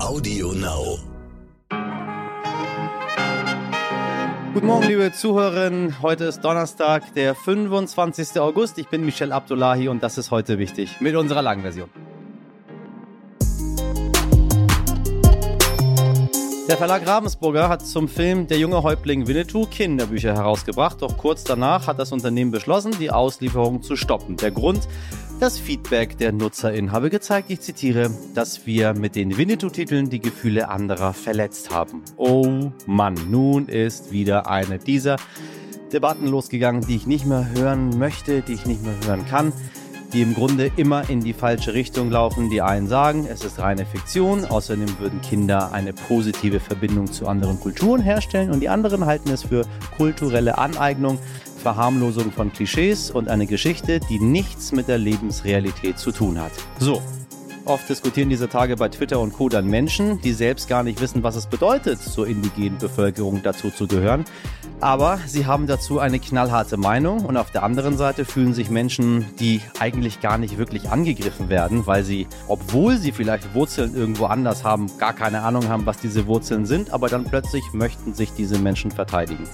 Audio Now. Guten Morgen, liebe Zuhörerinnen. Heute ist Donnerstag, der 25. August. Ich bin Michel Abdullahi und das ist heute wichtig mit unserer langen Version. Der Verlag Ravensburger hat zum Film Der junge Häuptling Winnetou Kinderbücher herausgebracht, doch kurz danach hat das Unternehmen beschlossen, die Auslieferung zu stoppen. Der Grund, das Feedback der NutzerInnen habe gezeigt, ich zitiere, dass wir mit den Winnetou-Titeln die Gefühle anderer verletzt haben. Oh Mann, nun ist wieder eine dieser Debatten losgegangen, die ich nicht mehr hören möchte, die ich nicht mehr hören kann die im Grunde immer in die falsche Richtung laufen. Die einen sagen, es ist reine Fiktion, außerdem würden Kinder eine positive Verbindung zu anderen Kulturen herstellen und die anderen halten es für kulturelle Aneignung, Verharmlosung von Klischees und eine Geschichte, die nichts mit der Lebensrealität zu tun hat. So, Oft diskutieren diese Tage bei Twitter und Co. dann Menschen, die selbst gar nicht wissen, was es bedeutet, zur indigenen Bevölkerung dazu zu gehören. Aber sie haben dazu eine knallharte Meinung und auf der anderen Seite fühlen sich Menschen, die eigentlich gar nicht wirklich angegriffen werden, weil sie, obwohl sie vielleicht Wurzeln irgendwo anders haben, gar keine Ahnung haben, was diese Wurzeln sind, aber dann plötzlich möchten sich diese Menschen verteidigen.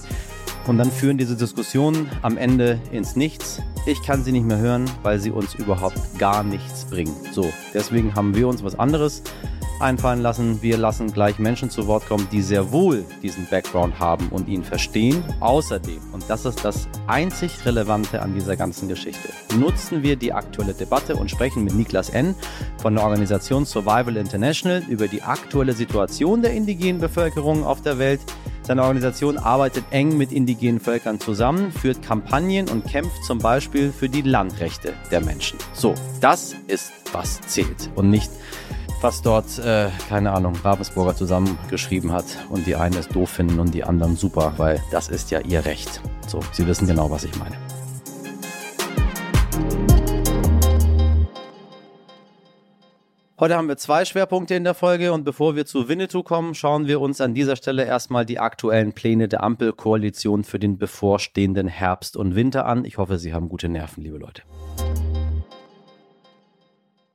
Und dann führen diese Diskussionen am Ende ins Nichts. Ich kann sie nicht mehr hören, weil sie uns überhaupt gar nichts bringen. So, deswegen haben wir uns was anderes einfallen lassen. Wir lassen gleich Menschen zu Wort kommen, die sehr wohl diesen Background haben und ihn verstehen. Außerdem, und das ist das einzig Relevante an dieser ganzen Geschichte, nutzen wir die aktuelle Debatte und sprechen mit Niklas N. von der Organisation Survival International über die aktuelle Situation der indigenen Bevölkerung auf der Welt seine Organisation arbeitet eng mit indigenen Völkern zusammen, führt Kampagnen und kämpft zum Beispiel für die Landrechte der Menschen. So, das ist, was zählt und nicht, was dort, äh, keine Ahnung, Ravensburger zusammengeschrieben hat und die einen es doof finden und die anderen super, weil das ist ja ihr Recht. So, Sie wissen genau, was ich meine. Heute haben wir zwei Schwerpunkte in der Folge und bevor wir zu Winnetou kommen, schauen wir uns an dieser Stelle erstmal die aktuellen Pläne der Ampelkoalition für den bevorstehenden Herbst und Winter an. Ich hoffe, Sie haben gute Nerven, liebe Leute.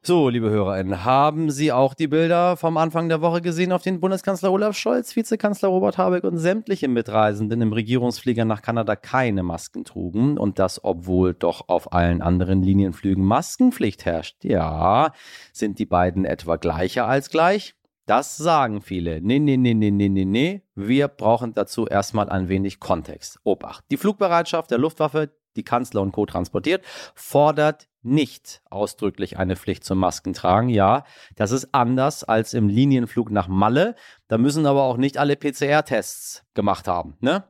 So, liebe HörerInnen, haben Sie auch die Bilder vom Anfang der Woche gesehen, auf denen Bundeskanzler Olaf Scholz, Vizekanzler Robert Habeck und sämtliche Mitreisenden im Regierungsflieger nach Kanada keine Masken trugen und das, obwohl doch auf allen anderen Linienflügen Maskenpflicht herrscht? Ja, sind die beiden etwa gleicher als gleich? Das sagen viele. Nee, nee, nee, nee, nee, nee, nee. Wir brauchen dazu erstmal ein wenig Kontext. Obacht. Die Flugbereitschaft der Luftwaffe, die Kanzler und Co. transportiert, fordert nicht ausdrücklich eine Pflicht zum Maskentragen. Ja, das ist anders als im Linienflug nach Malle. Da müssen aber auch nicht alle PCR-Tests gemacht haben. Ne?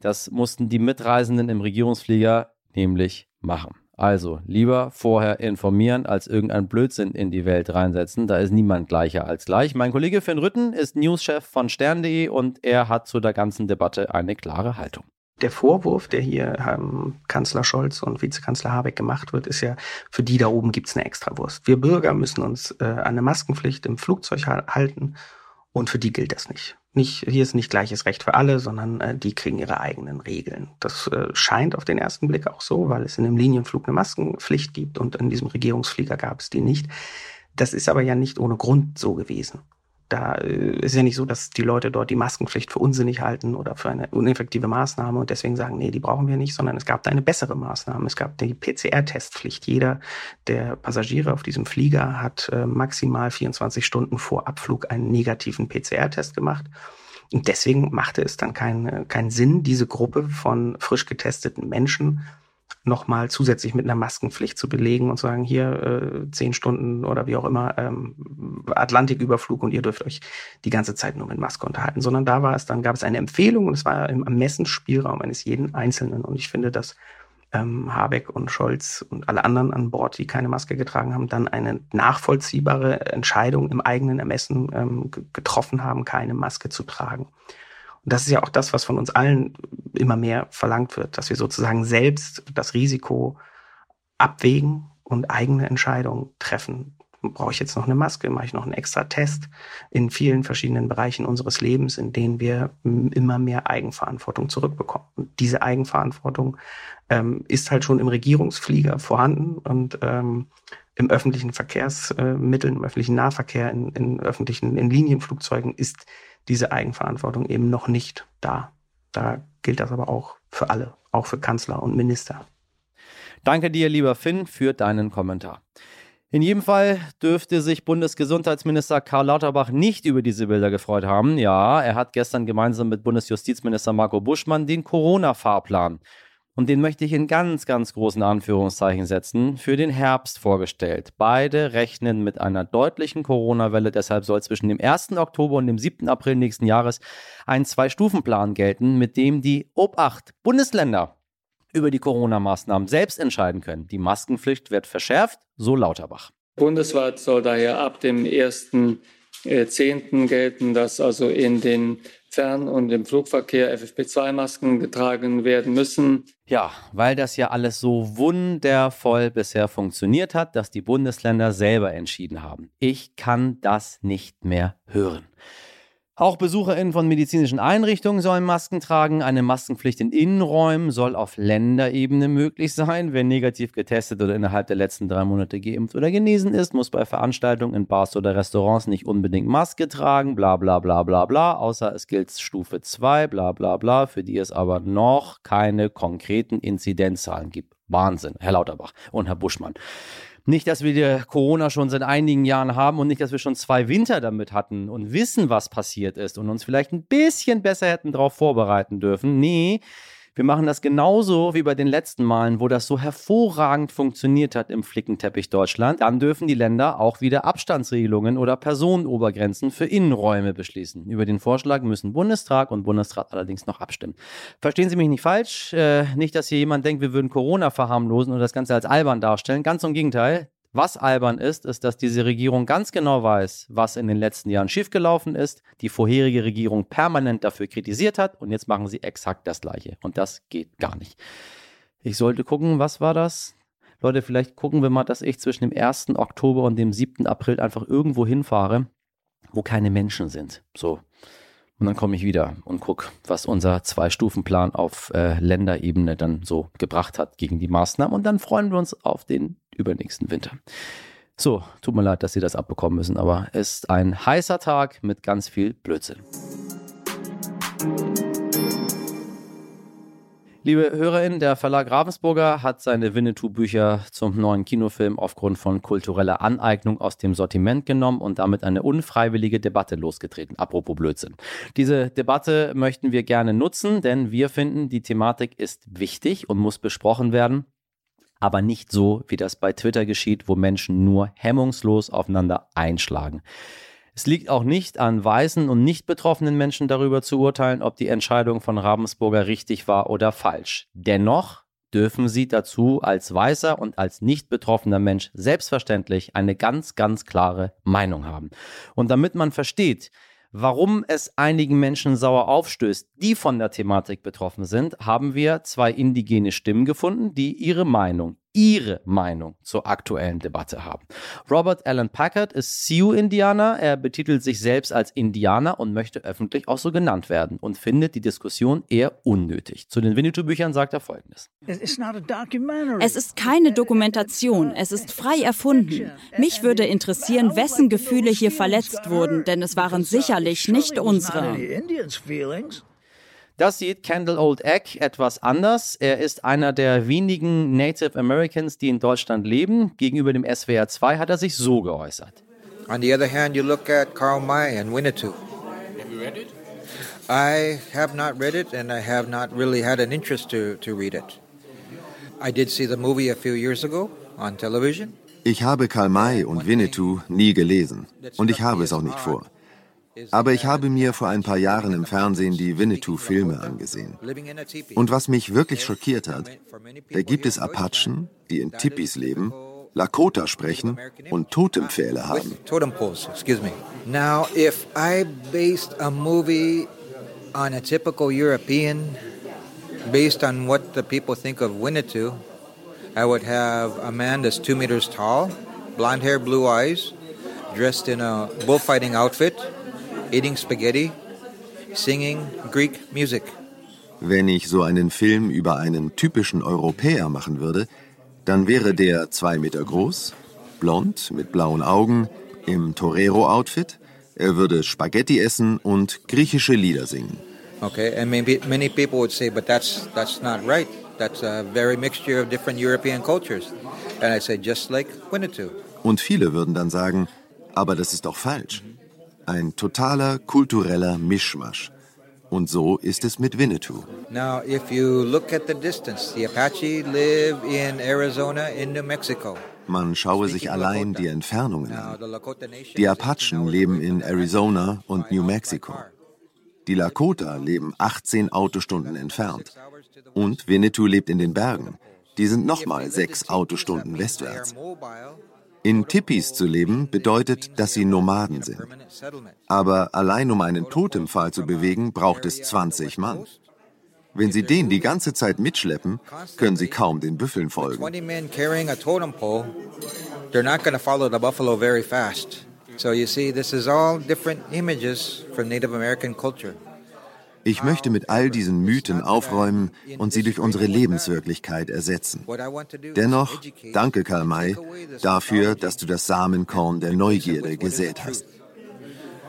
Das mussten die Mitreisenden im Regierungsflieger nämlich machen. Also lieber vorher informieren, als irgendein Blödsinn in die Welt reinsetzen. Da ist niemand gleicher als gleich. Mein Kollege Finn Rütten ist Newschef von stern.de und er hat zu der ganzen Debatte eine klare Haltung der Vorwurf, der hier ähm, Kanzler Scholz und Vizekanzler Habeck gemacht wird, ist ja, für die da oben gibt's eine Extrawurst. Wir Bürger müssen uns äh, an eine Maskenpflicht im Flugzeug halten und für die gilt das nicht. Nicht, hier ist nicht gleiches Recht für alle, sondern äh, die kriegen ihre eigenen Regeln. Das äh, scheint auf den ersten Blick auch so, weil es in dem Linienflug eine Maskenpflicht gibt und in diesem Regierungsflieger gab es die nicht. Das ist aber ja nicht ohne Grund so gewesen da äh, ist ja nicht so, dass die Leute dort die Maskenpflicht für unsinnig halten oder für eine uneffektive Maßnahme und deswegen sagen, nee, die brauchen wir nicht, sondern es gab da eine bessere Maßnahme. Es gab die PCR-Testpflicht. Jeder der Passagiere auf diesem Flieger hat äh, maximal 24 Stunden vor Abflug einen negativen PCR-Test gemacht. Und deswegen machte es dann keinen keinen Sinn, diese Gruppe von frisch getesteten Menschen nochmal zusätzlich mit einer Maskenpflicht zu belegen und zu sagen, hier äh, zehn Stunden oder wie auch immer ähm, Atlantiküberflug und ihr dürft euch die ganze Zeit nur mit Maske unterhalten, sondern da war es, dann gab es eine Empfehlung und es war im Ermessensspielraum eines jeden Einzelnen und ich finde, dass ähm, Habeck und Scholz und alle anderen an Bord, die keine Maske getragen haben, dann eine nachvollziehbare Entscheidung im eigenen Ermessen ähm, getroffen haben, keine Maske zu tragen. Und das ist ja auch das, was von uns allen immer mehr verlangt wird, dass wir sozusagen selbst das Risiko abwägen und eigene Entscheidungen treffen. Brauche ich jetzt noch eine Maske? Mache ich noch einen extra Test? In vielen verschiedenen Bereichen unseres Lebens, in denen wir immer mehr Eigenverantwortung zurückbekommen. Und diese Eigenverantwortung ähm, ist halt schon im Regierungsflieger vorhanden und ähm, im öffentlichen Verkehrsmitteln, im öffentlichen Nahverkehr, in, in öffentlichen, in Linienflugzeugen ist diese Eigenverantwortung eben noch nicht da. Da gilt das aber auch für alle, auch für Kanzler und Minister. Danke dir, lieber Finn, für deinen Kommentar. In jedem Fall dürfte sich Bundesgesundheitsminister Karl Lauterbach nicht über diese Bilder gefreut haben. Ja, er hat gestern gemeinsam mit Bundesjustizminister Marco Buschmann den Corona-Fahrplan und den möchte ich in ganz, ganz großen Anführungszeichen setzen, für den Herbst vorgestellt. Beide rechnen mit einer deutlichen Corona-Welle, deshalb soll zwischen dem 1. Oktober und dem 7. April nächsten Jahres ein Zwei-Stufen-Plan gelten, mit dem die Obacht Bundesländer über die Corona-Maßnahmen selbst entscheiden können. Die Maskenpflicht wird verschärft, so Lauterbach. Bundesweit soll daher ab dem 1.10. Äh, gelten, dass also in den Fern- und im Flugverkehr FFP2-Masken getragen werden müssen. Ja, weil das ja alles so wundervoll bisher funktioniert hat, dass die Bundesländer selber entschieden haben. Ich kann das nicht mehr hören. Auch BesucherInnen von medizinischen Einrichtungen sollen Masken tragen. Eine Maskenpflicht in Innenräumen soll auf Länderebene möglich sein. Wer negativ getestet oder innerhalb der letzten drei Monate geimpft oder genesen ist, muss bei Veranstaltungen in Bars oder Restaurants nicht unbedingt Maske tragen. Bla bla bla bla bla. Außer es gilt Stufe 2, bla bla bla, für die es aber noch keine konkreten Inzidenzzahlen gibt. Wahnsinn, Herr Lauterbach und Herr Buschmann. Nicht, dass wir Corona schon seit einigen Jahren haben und nicht, dass wir schon zwei Winter damit hatten und wissen, was passiert ist und uns vielleicht ein bisschen besser hätten darauf vorbereiten dürfen. Nee, wir machen das genauso wie bei den letzten Malen, wo das so hervorragend funktioniert hat im Flickenteppich Deutschland. Dann dürfen die Länder auch wieder Abstandsregelungen oder Personenobergrenzen für Innenräume beschließen. Über den Vorschlag müssen Bundestag und Bundesrat allerdings noch abstimmen. Verstehen Sie mich nicht falsch. Äh, nicht, dass hier jemand denkt, wir würden Corona verharmlosen oder das Ganze als albern darstellen. Ganz im Gegenteil. Was albern ist, ist, dass diese Regierung ganz genau weiß, was in den letzten Jahren schiefgelaufen ist, die vorherige Regierung permanent dafür kritisiert hat und jetzt machen sie exakt das Gleiche. Und das geht gar nicht. Ich sollte gucken, was war das? Leute, vielleicht gucken wir mal, dass ich zwischen dem 1. Oktober und dem 7. April einfach irgendwo hinfahre, wo keine Menschen sind. So. Und dann komme ich wieder und gucke, was unser Zwei-Stufen-Plan auf äh, Länderebene dann so gebracht hat gegen die Maßnahmen. Und dann freuen wir uns auf den übernächsten Winter. So, tut mir leid, dass Sie das abbekommen müssen, aber es ist ein heißer Tag mit ganz viel Blödsinn. Liebe HörerInnen, der Verlag Ravensburger hat seine Winnetou-Bücher zum neuen Kinofilm aufgrund von kultureller Aneignung aus dem Sortiment genommen und damit eine unfreiwillige Debatte losgetreten. Apropos Blödsinn. Diese Debatte möchten wir gerne nutzen, denn wir finden, die Thematik ist wichtig und muss besprochen werden aber nicht so, wie das bei Twitter geschieht, wo Menschen nur hemmungslos aufeinander einschlagen. Es liegt auch nicht an weißen und nicht betroffenen Menschen darüber zu urteilen, ob die Entscheidung von Ravensburger richtig war oder falsch. Dennoch dürfen sie dazu als weißer und als nicht betroffener Mensch selbstverständlich eine ganz, ganz klare Meinung haben. Und damit man versteht, Warum es einigen Menschen sauer aufstößt, die von der Thematik betroffen sind, haben wir zwei indigene Stimmen gefunden, die ihre Meinung, ihre Meinung zur aktuellen Debatte haben. Robert Allen Packard ist Sioux-Indianer. Er betitelt sich selbst als Indianer und möchte öffentlich auch so genannt werden und findet die Diskussion eher unnötig. Zu den Winnetou-Büchern sagt er Folgendes. Es ist keine Dokumentation, es ist frei erfunden. Mich würde interessieren, wessen Gefühle hier verletzt wurden, denn es waren sicherlich nicht unsere. Das sieht Kendall Old Egg etwas anders. Er ist einer der wenigen Native Americans, die in Deutschland leben. Gegenüber dem SWR 2 hat er sich so geäußert. On the other hand, you look at Karl May and Winnetou. Have you read it? I have not read it and I have not really had an interest to, to read it. I did see the movie a few years ago on television. Ich habe Karl May und Winnetou nie gelesen und ich habe es auch nicht vor. Aber ich habe mir vor ein paar Jahren im Fernsehen die Winnetou-Filme angesehen. Und was mich wirklich schockiert hat, da gibt es Apachen, die in Tipis leben, Lakota sprechen und Totempfähle haben. Now, if I based a movie on a typical European, based on what the people think of Winnetou, I would have a man that's two meters tall, blonde hair, blue eyes, dressed in a bullfighting outfit, eating spaghetti, singing Greek music. Wenn ich so einen Film über einen typischen Europäer machen würde, dann wäre der zwei Meter groß, blond, mit blauen Augen, im Torero-Outfit. Er würde Spaghetti essen und griechische Lieder singen. Okay, and maybe many people would say, but that's that's not right. That's a very mixture of different European cultures. And I say, just like Winnetou. Und viele würden dann sagen, aber das ist doch falsch. Ein totaler kultureller Mischmasch. Und so ist es mit Winnetou. Now, if you look at the distance, the Apache live in Arizona, in New Mexico. Man schaue sich allein die Entfernungen an. Die Apachen leben in Arizona und New Mexico. Die Lakota leben 18 Autostunden entfernt. Und Winnetou lebt in den Bergen. Die sind nochmal sechs Autostunden westwärts. In Tippis zu leben bedeutet, dass sie Nomaden sind. Aber allein um einen Totempfahl zu bewegen, braucht es 20 Mann. Wenn Sie den die ganze Zeit mitschleppen, können Sie kaum den Büffeln folgen. So you see, this is all different images from Native American culture. Ich möchte mit all diesen Mythen aufräumen und sie durch unsere Lebenswirklichkeit ersetzen. Dennoch, danke Karl May dafür, dass du das Samenkorn der Neugierde gesät hast.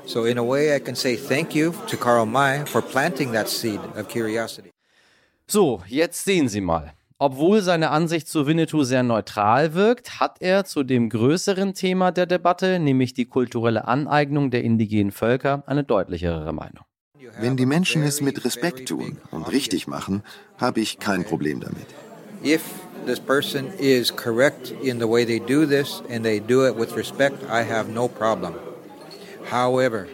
So in a way I can say thank you to Karl May for planting that seed of curiosity. So, jetzt sehen Sie mal. Obwohl seine Ansicht zu Winnetou sehr neutral wirkt, hat er zu dem größeren Thema der Debatte, nämlich die kulturelle Aneignung der indigenen Völker, eine deutlichere Meinung. Wenn die Menschen es mit Respekt tun und richtig machen, habe ich kein Problem damit. If this person is correct in the way they do this and they do it with respect, I have no problem. However,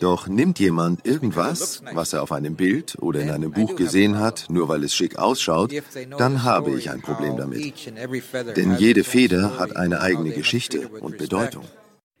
Doch nimmt jemand irgendwas, was er auf einem Bild oder in einem Buch gesehen hat, nur weil es schick ausschaut, dann habe ich ein Problem damit. Denn jede Feder hat eine eigene Geschichte und Bedeutung.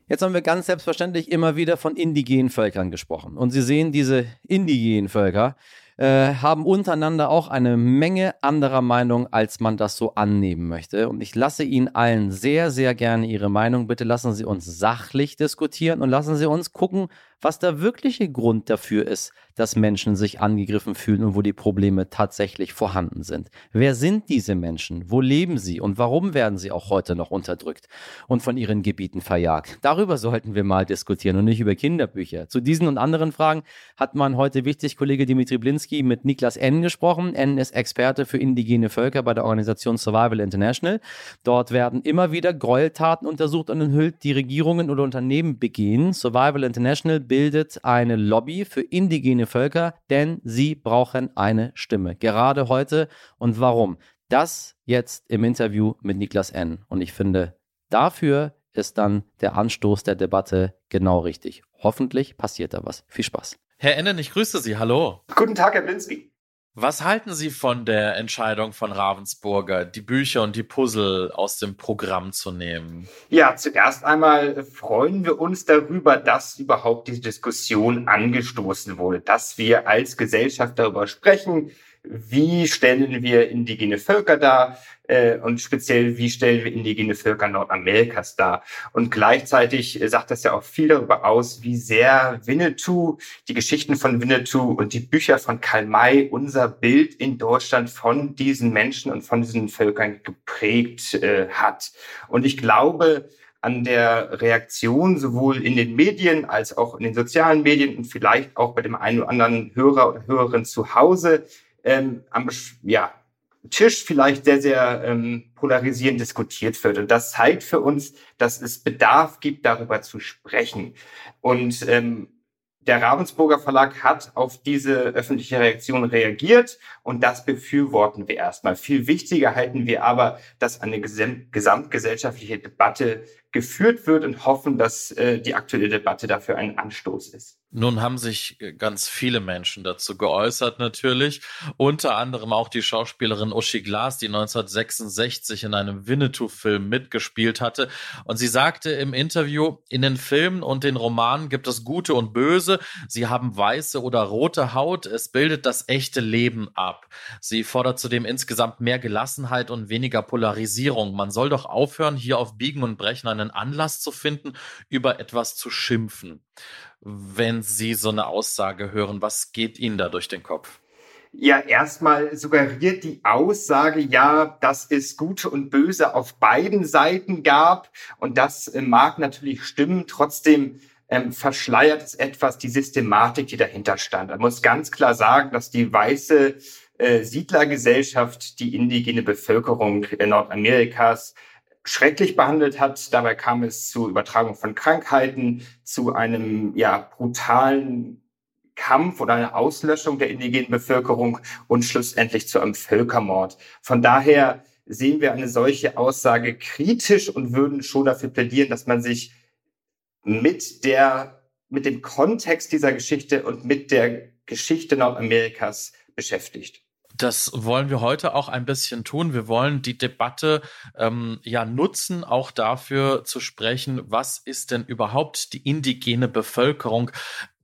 Jetzt haben wir ganz selbstverständlich immer wieder von indigenen Völkern gesprochen. Und Sie sehen, diese indigenen Völker, äh, haben untereinander auch eine Menge anderer Meinung, als man das so annehmen möchte. Und ich lasse Ihnen allen sehr, sehr gerne Ihre Meinung. Bitte lassen Sie uns sachlich diskutieren und lassen Sie uns gucken, was der wirkliche Grund dafür ist, dass Menschen sich angegriffen fühlen und wo die Probleme tatsächlich vorhanden sind. Wer sind diese Menschen? Wo leben sie? Und warum werden sie auch heute noch unterdrückt und von ihren Gebieten verjagt? Darüber sollten wir mal diskutieren und nicht über Kinderbücher. Zu diesen und anderen Fragen hat man heute wichtig Kollege Dimitri Blinski mit Niklas N. gesprochen. N. ist Experte für indigene Völker bei der Organisation Survival International. Dort werden immer wieder Gräueltaten untersucht und enthüllt, die Regierungen oder Unternehmen begehen. Survival International bildet eine Lobby für indigene Völker, denn sie brauchen eine Stimme. Gerade heute. Und warum? Das jetzt im Interview mit Niklas N. Und ich finde, dafür ist dann der Anstoß der Debatte genau richtig. Hoffentlich passiert da was. Viel Spaß. Herr Ennen, ich grüße Sie. Hallo. Guten Tag, Herr Blinski. Was halten Sie von der Entscheidung von Ravensburger, die Bücher und die Puzzle aus dem Programm zu nehmen? Ja, zuerst einmal freuen wir uns darüber, dass überhaupt diese Diskussion angestoßen wurde, dass wir als Gesellschaft darüber sprechen, wie stellen wir indigene Völker dar äh, und speziell, wie stellen wir indigene Völker Nordamerikas dar. Und gleichzeitig äh, sagt das ja auch viel darüber aus, wie sehr Winnetou, die Geschichten von Winnetou und die Bücher von Karl May unser Bild in Deutschland von diesen Menschen und von diesen Völkern geprägt äh, hat. Und ich glaube, an der Reaktion sowohl in den Medien als auch in den sozialen Medien und vielleicht auch bei dem einen oder anderen Hörer oder Hörerin zu Hause ähm, am ja, Tisch vielleicht sehr, sehr ähm, polarisierend diskutiert wird. Und das zeigt für uns, dass es Bedarf gibt, darüber zu sprechen. Und ähm, der Ravensburger Verlag hat auf diese öffentliche Reaktion reagiert und das befürworten wir erstmal. Viel wichtiger halten wir aber, dass eine gesamtgesellschaftliche Debatte geführt wird und hoffen, dass äh, die aktuelle Debatte dafür ein Anstoß ist. Nun haben sich äh, ganz viele Menschen dazu geäußert natürlich, unter anderem auch die Schauspielerin Uschi Glas, die 1966 in einem Winnetou-Film mitgespielt hatte. Und sie sagte im Interview, in den Filmen und den Romanen gibt es Gute und Böse. Sie haben weiße oder rote Haut. Es bildet das echte Leben ab. Sie fordert zudem insgesamt mehr Gelassenheit und weniger Polarisierung. Man soll doch aufhören, hier auf Biegen und Brechen einen Anlass zu finden, über etwas zu schimpfen wenn Sie so eine Aussage hören? Was geht Ihnen da durch den Kopf? Ja, erstmal suggeriert die Aussage ja, dass es Gute und Böse auf beiden Seiten gab. Und das äh, mag natürlich stimmen. Trotzdem ähm, verschleiert es etwas die Systematik, die dahinter stand. Man muss ganz klar sagen, dass die weiße äh, Siedlergesellschaft die indigene Bevölkerung Nordamerikas schrecklich behandelt hat. Dabei kam es zu Übertragung von Krankheiten, zu einem ja brutalen Kampf oder einer Auslöschung der indigenen Bevölkerung und schlussendlich zu einem Völkermord. Von daher sehen wir eine solche Aussage kritisch und würden schon dafür plädieren, dass man sich mit der, mit dem Kontext dieser Geschichte und mit der Geschichte Nordamerikas beschäftigt. Das wollen wir heute auch ein bisschen tun. Wir wollen die Debatte ähm, ja nutzen, auch dafür zu sprechen, was ist denn überhaupt die indigene Bevölkerung?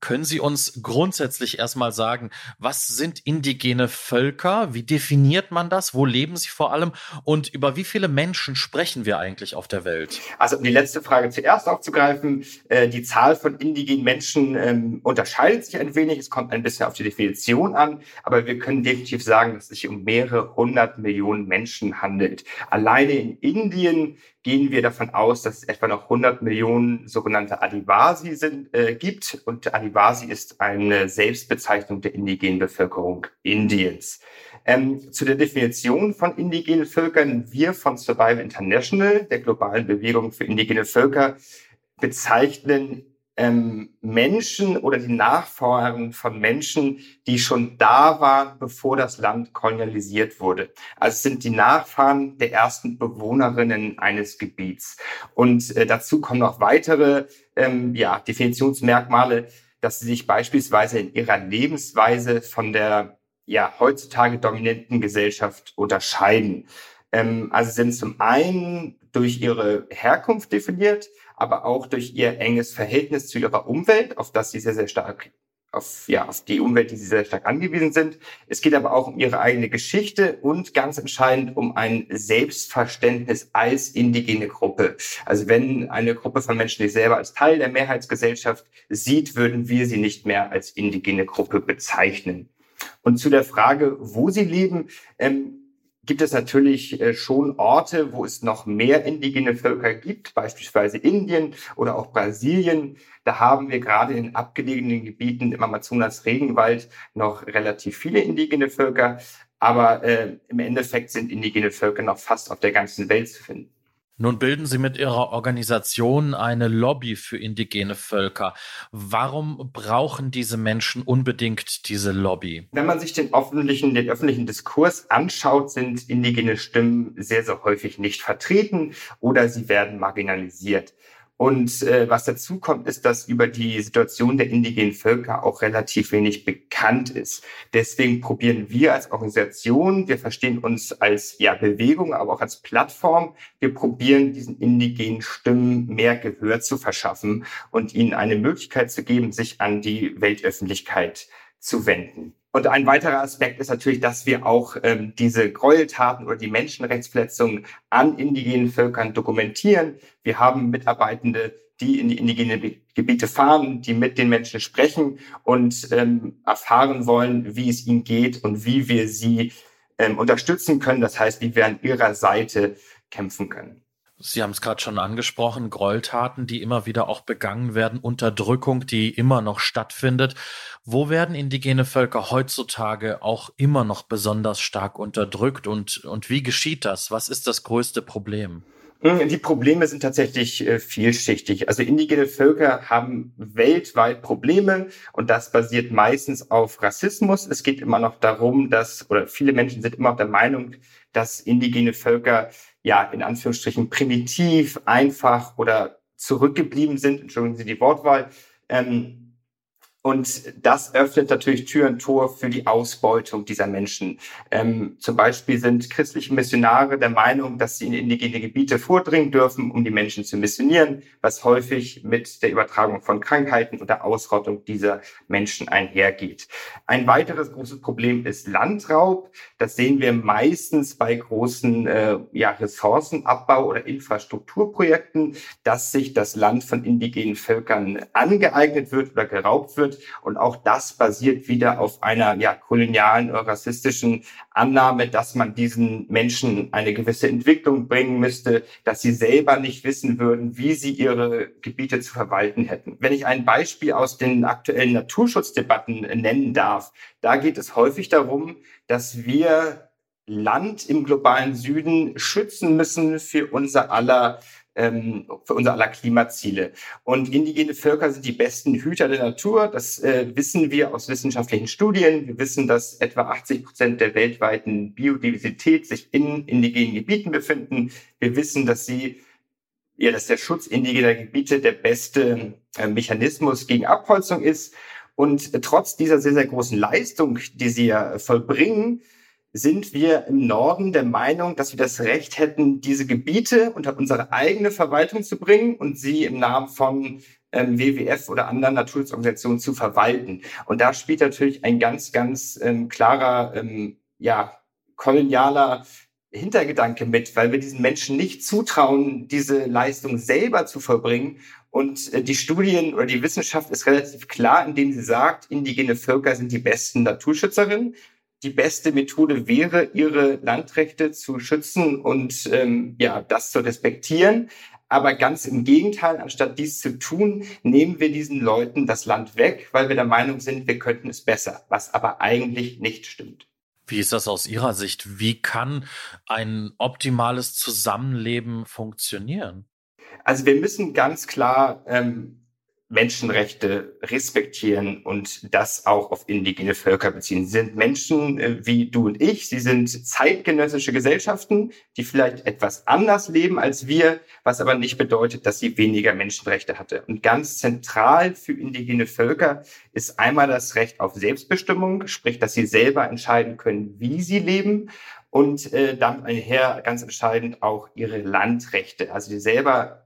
Können Sie uns grundsätzlich erstmal sagen, was sind indigene Völker? Wie definiert man das? Wo leben sie vor allem? Und über wie viele Menschen sprechen wir eigentlich auf der Welt? Also um die letzte Frage zuerst aufzugreifen, äh, die Zahl von indigenen Menschen ähm, unterscheidet sich ein wenig. Es kommt ein bisschen auf die Definition an, aber wir können definitiv sagen, dass es sich um mehrere hundert Millionen Menschen handelt. Alleine in Indien gehen wir davon aus, dass es etwa noch 100 Millionen sogenannte Adivasi sind, äh, gibt. Und Adivasi ist eine Selbstbezeichnung der indigenen Bevölkerung Indiens. Ähm, zu der Definition von indigenen Völkern, wir von Survival International, der globalen Bewegung für indigene Völker, bezeichnen ähm, Menschen oder die Nachfahren von Menschen, die schon da waren, bevor das Land kolonialisiert wurde. Also es sind die Nachfahren der ersten Bewohnerinnen eines Gebiets. Und äh, dazu kommen noch weitere ähm, ja, Definitionsmerkmale, dass sie sich beispielsweise in ihrer Lebensweise von der ja, heutzutage dominanten Gesellschaft unterscheiden. Ähm, also sind zum einen durch ihre Herkunft definiert, aber auch durch ihr enges Verhältnis zu ihrer Umwelt, auf das sie sehr, sehr stark auf, ja, auf die Umwelt, die sie sehr stark angewiesen sind. Es geht aber auch um ihre eigene Geschichte und ganz entscheidend um ein Selbstverständnis als indigene Gruppe. Also wenn eine Gruppe von Menschen sich selber als Teil der Mehrheitsgesellschaft sieht, würden wir sie nicht mehr als indigene Gruppe bezeichnen. Und zu der Frage, wo sie leben, ähm, gibt es natürlich äh, schon Orte, wo es noch mehr indigene Völker gibt, beispielsweise Indien oder auch Brasilien. Da haben wir gerade in abgelegenen Gebieten im Amazonas-Regenwald noch relativ viele indigene Völker. Aber äh, im Endeffekt sind indigene Völker noch fast auf der ganzen Welt zu finden. Nun bilden Sie mit Ihrer Organisation eine Lobby für indigene Völker. Warum brauchen diese Menschen unbedingt diese Lobby? Wenn man sich den öffentlichen, den öffentlichen Diskurs anschaut, sind indigene Stimmen sehr, sehr häufig nicht vertreten oder sie werden marginalisiert. Und äh, was dazu kommt, ist, dass über die Situation der indigenen Völker auch relativ wenig bekannt ist. Deswegen probieren wir als Organisation, wir verstehen uns als ja, Bewegung, aber auch als Plattform, wir probieren diesen indigenen Stimmen mehr Gehör zu verschaffen und ihnen eine Möglichkeit zu geben, sich an die Weltöffentlichkeit zu wenden. Und ein weiterer Aspekt ist natürlich, dass wir auch ähm, diese Gräueltaten oder die Menschenrechtsverletzungen an indigenen Völkern dokumentieren. Wir haben Mitarbeitende, die in die indigenen Gebiete fahren, die mit den Menschen sprechen und ähm, erfahren wollen, wie es ihnen geht und wie wir sie ähm, unterstützen können. Das heißt, wie wir an ihrer Seite kämpfen können. Sie haben es gerade schon angesprochen, Gräueltaten, die immer wieder auch begangen werden, Unterdrückung, die immer noch stattfindet. Wo werden indigene Völker heutzutage auch immer noch besonders stark unterdrückt und, und wie geschieht das? Was ist das größte Problem? Hm, die Probleme sind tatsächlich äh, vielschichtig. Also indigene Völker haben weltweit Probleme und das basiert meistens auf Rassismus. Es geht immer noch darum, dass, oder viele Menschen sind immer noch der Meinung, dass indigene Völker ja, in Anführungsstrichen primitiv, einfach oder zurückgeblieben sind. Entschuldigen Sie die Wortwahl. Ähm, und das öffnet natürlich Tür und Tor für die Ausbeutung dieser Menschen. Ähm, zum Beispiel sind christliche Missionare der Meinung, dass sie in indigene Gebiete vordringen dürfen, um die Menschen zu missionieren, was häufig mit der Übertragung von Krankheiten und der Ausrottung dieser Menschen einhergeht. Ein weiteres großes Problem ist Landraub. Das sehen wir meistens bei großen äh, ja, Ressourcenabbau- oder Infrastrukturprojekten, dass sich das Land von indigenen Völkern angeeignet wird oder geraubt wird Und auch das basiert wieder auf einer ja, kolonialen oder rassistischen Annahme, dass man diesen Menschen eine gewisse Entwicklung bringen müsste, dass sie selber nicht wissen würden, wie sie ihre Gebiete zu verwalten hätten. Wenn ich ein Beispiel aus den aktuellen Naturschutzdebatten nennen darf, da geht es häufig darum, dass wir Land im globalen Süden schützen müssen für unser aller ähm, für unser aller Klimaziele. Und indigene Völker sind die besten Hüter der Natur. Das äh, wissen wir aus wissenschaftlichen Studien. Wir wissen, dass etwa 80 Prozent der weltweiten Biodiversität sich in indigenen Gebieten befinden. Wir wissen, dass sie ja, dass der Schutz indigener Gebiete der beste äh, Mechanismus gegen Abholzung ist. Und trotz dieser sehr, sehr großen Leistung, die sie ja vollbringen, sind wir im Norden der Meinung, dass wir das Recht hätten, diese Gebiete unter unsere eigene Verwaltung zu bringen und sie im Namen von ähm, WWF oder anderen Naturschutzorganisationen zu verwalten. Und da spielt natürlich ein ganz, ganz ähm, klarer, ähm, ja, kolonialer Hintergedanke mit, weil wir diesen Menschen nicht zutrauen, diese Leistung selber zu vollbringen. Und äh, die Studien oder die Wissenschaft ist relativ klar, indem sie sagt, indigene Völker sind die besten Naturschützerinnen die beste Methode wäre, ihre Landrechte zu schützen und ähm, ja, das zu respektieren. Aber ganz im Gegenteil, anstatt dies zu tun, nehmen wir diesen Leuten das Land weg, weil wir der Meinung sind, wir könnten es besser, was aber eigentlich nicht stimmt. Wie ist das aus Ihrer Sicht? Wie kann ein optimales Zusammenleben funktionieren? Also wir müssen ganz klar ähm, Menschenrechte respektieren und das auch auf indigene Völker beziehen. Sie sind Menschen äh, wie du und ich. Sie sind zeitgenössische Gesellschaften, die vielleicht etwas anders leben als wir, was aber nicht bedeutet, dass sie weniger Menschenrechte hatte. Und ganz zentral für indigene Völker ist einmal das Recht auf Selbstbestimmung, sprich, dass sie selber entscheiden können, wie sie leben und äh, damit einher ganz entscheidend auch ihre Landrechte, also die selber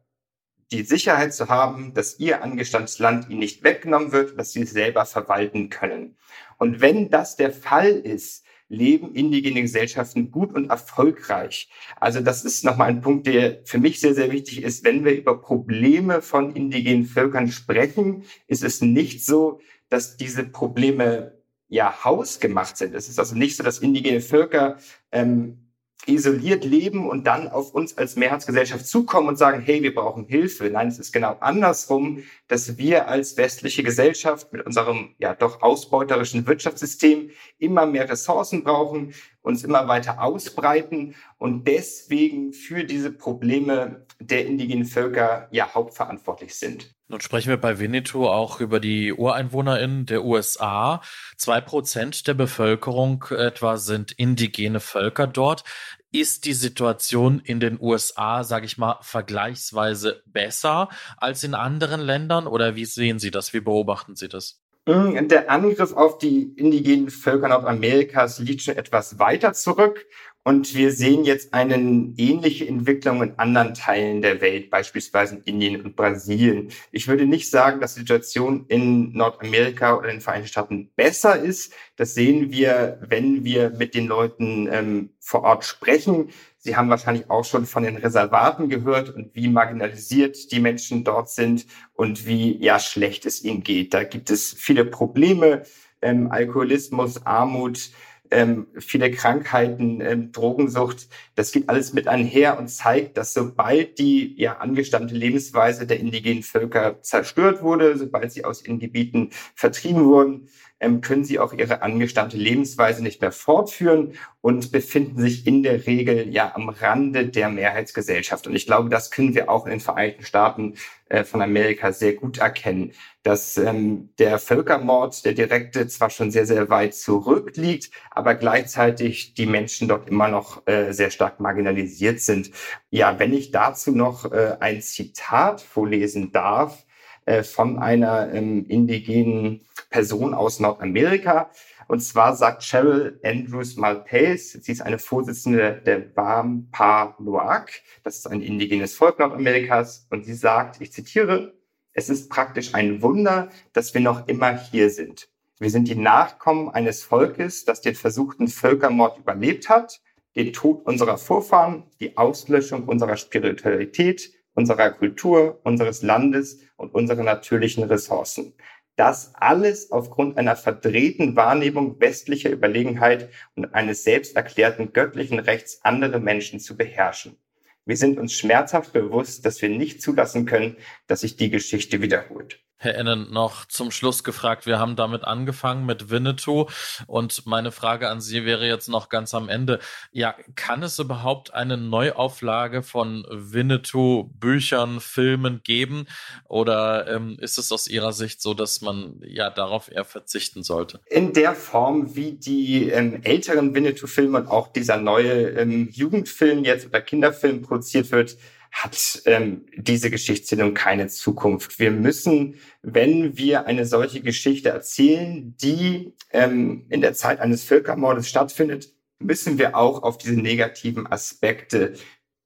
die Sicherheit zu haben, dass ihr angestammtes Land ihnen nicht weggenommen wird, dass sie es selber verwalten können. Und wenn das der Fall ist, leben indigene Gesellschaften gut und erfolgreich. Also das ist nochmal ein Punkt, der für mich sehr, sehr wichtig ist. Wenn wir über Probleme von indigenen Völkern sprechen, ist es nicht so, dass diese Probleme ja hausgemacht sind. Es ist also nicht so, dass indigene Völker ähm, isoliert leben und dann auf uns als Mehrheitsgesellschaft zukommen und sagen, hey, wir brauchen Hilfe. Nein, es ist genau andersrum, dass wir als westliche Gesellschaft mit unserem ja doch ausbeuterischen Wirtschaftssystem immer mehr Ressourcen brauchen, uns immer weiter ausbreiten und deswegen für diese Probleme der indigenen Völker ja hauptverantwortlich sind. Nun sprechen wir bei Winnetou auch über die UreinwohnerInnen der USA. Zwei Prozent der Bevölkerung etwa sind indigene Völker dort. Ist die Situation in den USA, sage ich mal, vergleichsweise besser als in anderen Ländern? Oder wie sehen Sie das? Wie beobachten Sie das? Hm, der Angriff auf die indigenen Völker Nordamerikas liegt schon etwas weiter zurück. Und wir sehen jetzt eine ähnliche Entwicklung in anderen Teilen der Welt, beispielsweise in Indien und Brasilien. Ich würde nicht sagen, dass die Situation in Nordamerika oder in den Vereinigten Staaten besser ist. Das sehen wir, wenn wir mit den Leuten ähm, vor Ort sprechen. Sie haben wahrscheinlich auch schon von den Reservaten gehört und wie marginalisiert die Menschen dort sind und wie ja schlecht es ihnen geht. Da gibt es viele Probleme, ähm, Alkoholismus, Armut, ähm, viele Krankheiten, ähm, Drogensucht, das geht alles mit einher und zeigt, dass sobald die ja angestammte Lebensweise der indigenen Völker zerstört wurde, sobald sie aus ihren Gebieten vertrieben wurden, ähm, können sie auch ihre angestammte Lebensweise nicht mehr fortführen und befinden sich in der Regel ja am Rande der Mehrheitsgesellschaft. Und ich glaube, das können wir auch in den Vereinigten Staaten äh, von Amerika sehr gut erkennen, dass ähm, der Völkermord, der direkte, zwar schon sehr, sehr weit zurückliegt, aber gleichzeitig die Menschen dort immer noch äh, sehr stark marginalisiert sind. Ja, wenn ich dazu noch äh, ein Zitat vorlesen darf, äh, von einer ähm, indigenen Person aus Nordamerika. Und zwar sagt Cheryl Andrews Malpace, sie ist eine Vorsitzende der Wampanoag, das ist ein indigenes Volk Nordamerikas, und sie sagt, ich zitiere, es ist praktisch ein Wunder, dass wir noch immer hier sind. Wir sind die Nachkommen eines Volkes, das den versuchten Völkermord überlebt hat, den Tod unserer Vorfahren, die Auslöschung unserer Spiritualität, unserer Kultur, unseres Landes und unserer natürlichen Ressourcen. Das alles aufgrund einer verdrehten Wahrnehmung westlicher Überlegenheit und eines selbst erklärten göttlichen Rechts, andere Menschen zu beherrschen. Wir sind uns schmerzhaft bewusst, dass wir nicht zulassen können, dass sich die Geschichte wiederholt. Herr Ennen, noch zum Schluss gefragt. Wir haben damit angefangen mit Winnetou und meine Frage an Sie wäre jetzt noch ganz am Ende. Ja, kann es überhaupt eine Neuauflage von Winnetou Büchern, Filmen geben oder ähm, ist es aus Ihrer Sicht so, dass man ja darauf eher verzichten sollte? In der Form, wie die ähm, älteren Winnetou-Filme und auch dieser neue ähm, Jugendfilm jetzt oder Kinderfilm produziert wird, hat ähm, diese Geschichtserzählung keine Zukunft. Wir müssen, wenn wir eine solche Geschichte erzählen, die ähm, in der Zeit eines Völkermordes stattfindet, müssen wir auch auf diese negativen Aspekte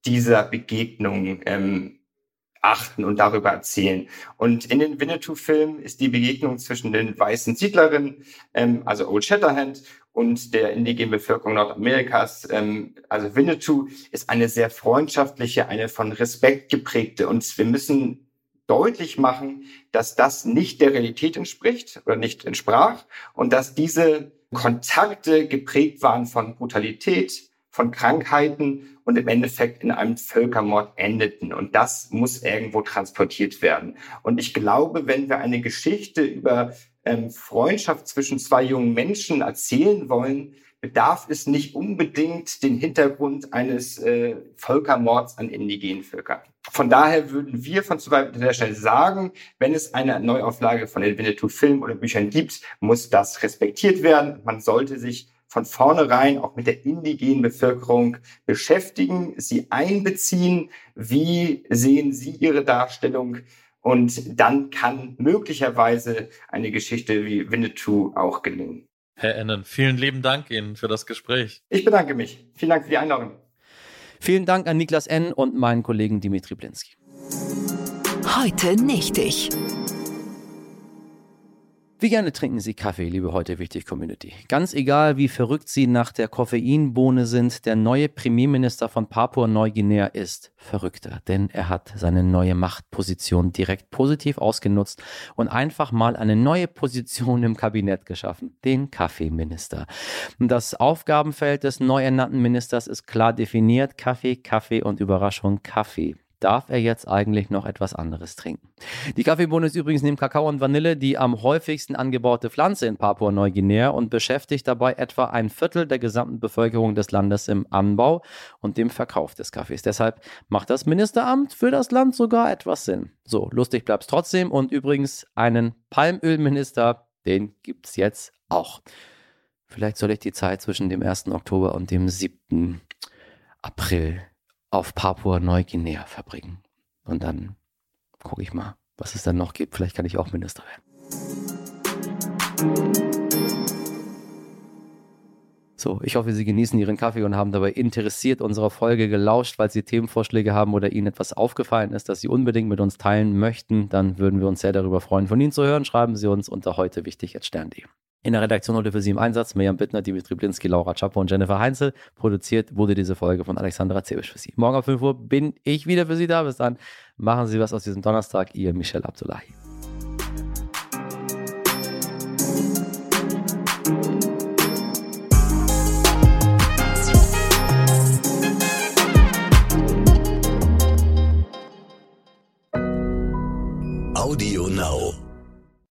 dieser Begegnung ähm, achten und darüber erzählen. Und in den Winnetou-Filmen ist die Begegnung zwischen den weißen Siedlerinnen, ähm, also Old Shatterhand, und der indigenen Bevölkerung Nordamerikas, ähm, also Winnetou, ist eine sehr freundschaftliche, eine von Respekt geprägte. Und wir müssen deutlich machen, dass das nicht der Realität entspricht oder nicht entsprach und dass diese Kontakte geprägt waren von Brutalität, von Krankheiten und im Endeffekt in einem Völkermord endeten. Und das muss irgendwo transportiert werden. Und ich glaube, wenn wir eine Geschichte über ähm, Freundschaft zwischen zwei jungen Menschen erzählen wollen, bedarf es nicht unbedingt den Hintergrund eines äh, Völkermords an indigenen Völkern. Von daher würden wir von der Stelle sagen, wenn es eine Neuauflage von den Winnetou-Filmen oder Büchern gibt, muss das respektiert werden. Man sollte sich von vornherein auch mit der indigenen Bevölkerung beschäftigen, sie einbeziehen. Wie sehen Sie Ihre Darstellung? Und dann kann möglicherweise eine Geschichte wie Winnetou auch gelingen. Herr Ennen, vielen lieben Dank Ihnen für das Gespräch. Ich bedanke mich. Vielen Dank für die Einladung. Vielen Dank an Niklas N. und meinen Kollegen Dimitri Blinski. Heute nicht ich. Wie gerne trinken Sie Kaffee, liebe heute wichtig Community? Ganz egal, wie verrückt Sie nach der Koffeinbohne sind, der neue Premierminister von Papua-Neuguinea ist verrückter, denn er hat seine neue Machtposition direkt positiv ausgenutzt und einfach mal eine neue Position im Kabinett geschaffen, den Kaffeeminister. Das Aufgabenfeld des neu ernannten Ministers ist klar definiert: Kaffee, Kaffee und Überraschung Kaffee darf er jetzt eigentlich noch etwas anderes trinken. Die Kaffeebohne ist übrigens neben Kakao und Vanille die am häufigsten angebaute Pflanze in Papua-Neuguinea und beschäftigt dabei etwa ein Viertel der gesamten Bevölkerung des Landes im Anbau und dem Verkauf des Kaffees. Deshalb macht das Ministeramt für das Land sogar etwas Sinn. So, lustig bleibt es trotzdem und übrigens einen Palmölminister, den gibt es jetzt auch. Vielleicht soll ich die Zeit zwischen dem 1. Oktober und dem 7. April auf Papua-Neuguinea verbringen. Und dann gucke ich mal, was es dann noch gibt. Vielleicht kann ich auch Minister werden. So, ich hoffe, Sie genießen Ihren Kaffee und haben dabei interessiert unserer Folge gelauscht, weil Sie Themenvorschläge haben oder Ihnen etwas aufgefallen ist, das Sie unbedingt mit uns teilen möchten. Dann würden wir uns sehr darüber freuen, von Ihnen zu hören. Schreiben Sie uns unter heute wichtig stern.de. In der Redaktion heute für Sie im Einsatz Mirjam Bittner, Dimitri Blinski, Laura Czapo und Jennifer Heinzel. Produziert wurde diese Folge von Alexandra Zebisch für Sie. Morgen um 5 Uhr bin ich wieder für Sie da. Bis dann machen Sie was aus diesem Donnerstag. Ihr Michel Abdullahi. Audio Now.